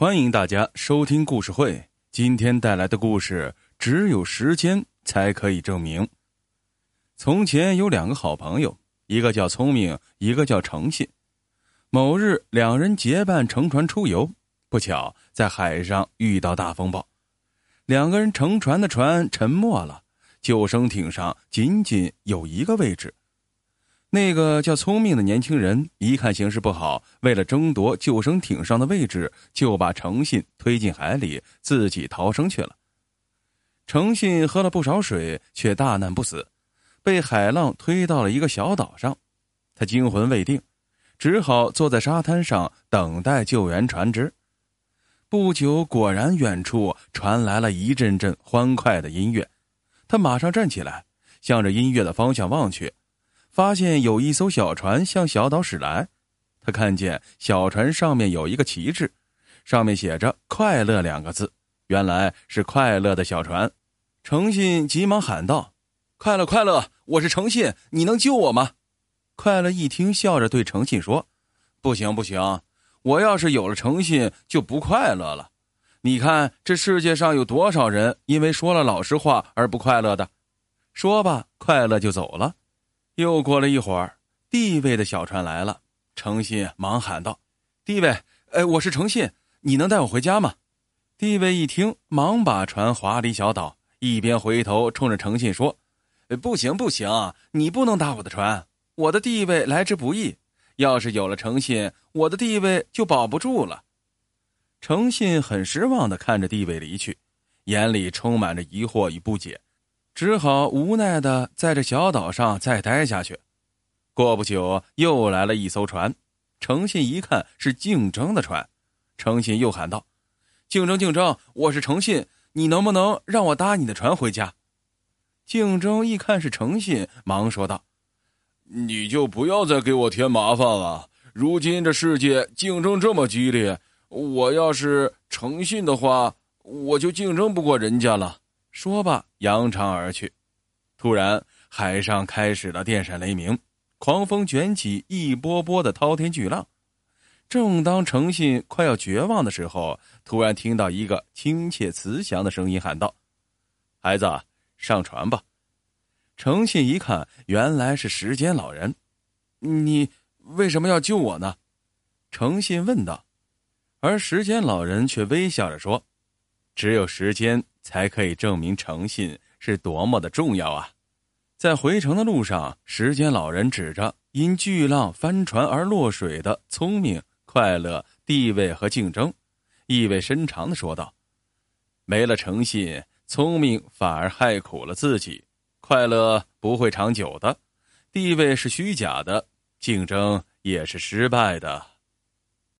欢迎大家收听故事会。今天带来的故事，只有时间才可以证明。从前有两个好朋友，一个叫聪明，一个叫诚信。某日，两人结伴乘船出游，不巧在海上遇到大风暴，两个人乘船的船沉没了，救生艇上仅仅有一个位置。那个叫聪明的年轻人一看形势不好，为了争夺救生艇上的位置，就把诚信推进海里，自己逃生去了。诚信喝了不少水，却大难不死，被海浪推到了一个小岛上。他惊魂未定，只好坐在沙滩上等待救援船只。不久，果然远处传来了一阵阵欢快的音乐，他马上站起来，向着音乐的方向望去。发现有一艘小船向小岛驶来，他看见小船上面有一个旗帜，上面写着“快乐”两个字，原来是快乐的小船。诚信急忙喊道：“快乐，快乐，我是诚信，你能救我吗？”快乐一听，笑着对诚信说：“不行，不行，我要是有了诚信，就不快乐了。你看这世界上有多少人因为说了老实话而不快乐的？”说罢，快乐就走了。又过了一会儿，地位的小船来了。诚信忙喊道：“地位，哎，我是诚信，你能带我回家吗？”地位一听，忙把船划离小岛，一边回头冲着诚信说：“不行，不行，你不能打我的船，我的地位来之不易。要是有了诚信，我的地位就保不住了。”诚信很失望的看着地位离去，眼里充满着疑惑与不解。只好无奈的在这小岛上再待下去。过不久，又来了一艘船。诚信一看是竞争的船，诚信又喊道：“竞争，竞争！我是诚信，你能不能让我搭你的船回家？”竞争一看是诚信，忙说道：“你就不要再给我添麻烦了。如今这世界竞争这么激烈，我要是诚信的话，我就竞争不过人家了。”说罢，扬长而去。突然，海上开始了电闪雷鸣，狂风卷起一波波的滔天巨浪。正当诚信快要绝望的时候，突然听到一个亲切慈祥的声音喊道：“孩子，上船吧。”诚信一看，原来是时间老人。“你为什么要救我呢？”诚信问道。而时间老人却微笑着说：“只有时间。”才可以证明诚信是多么的重要啊！在回城的路上，时间老人指着因巨浪翻船而落水的聪明、快乐、地位和竞争，意味深长的说道：“没了诚信，聪明反而害苦了自己；快乐不会长久的，地位是虚假的，竞争也是失败的。”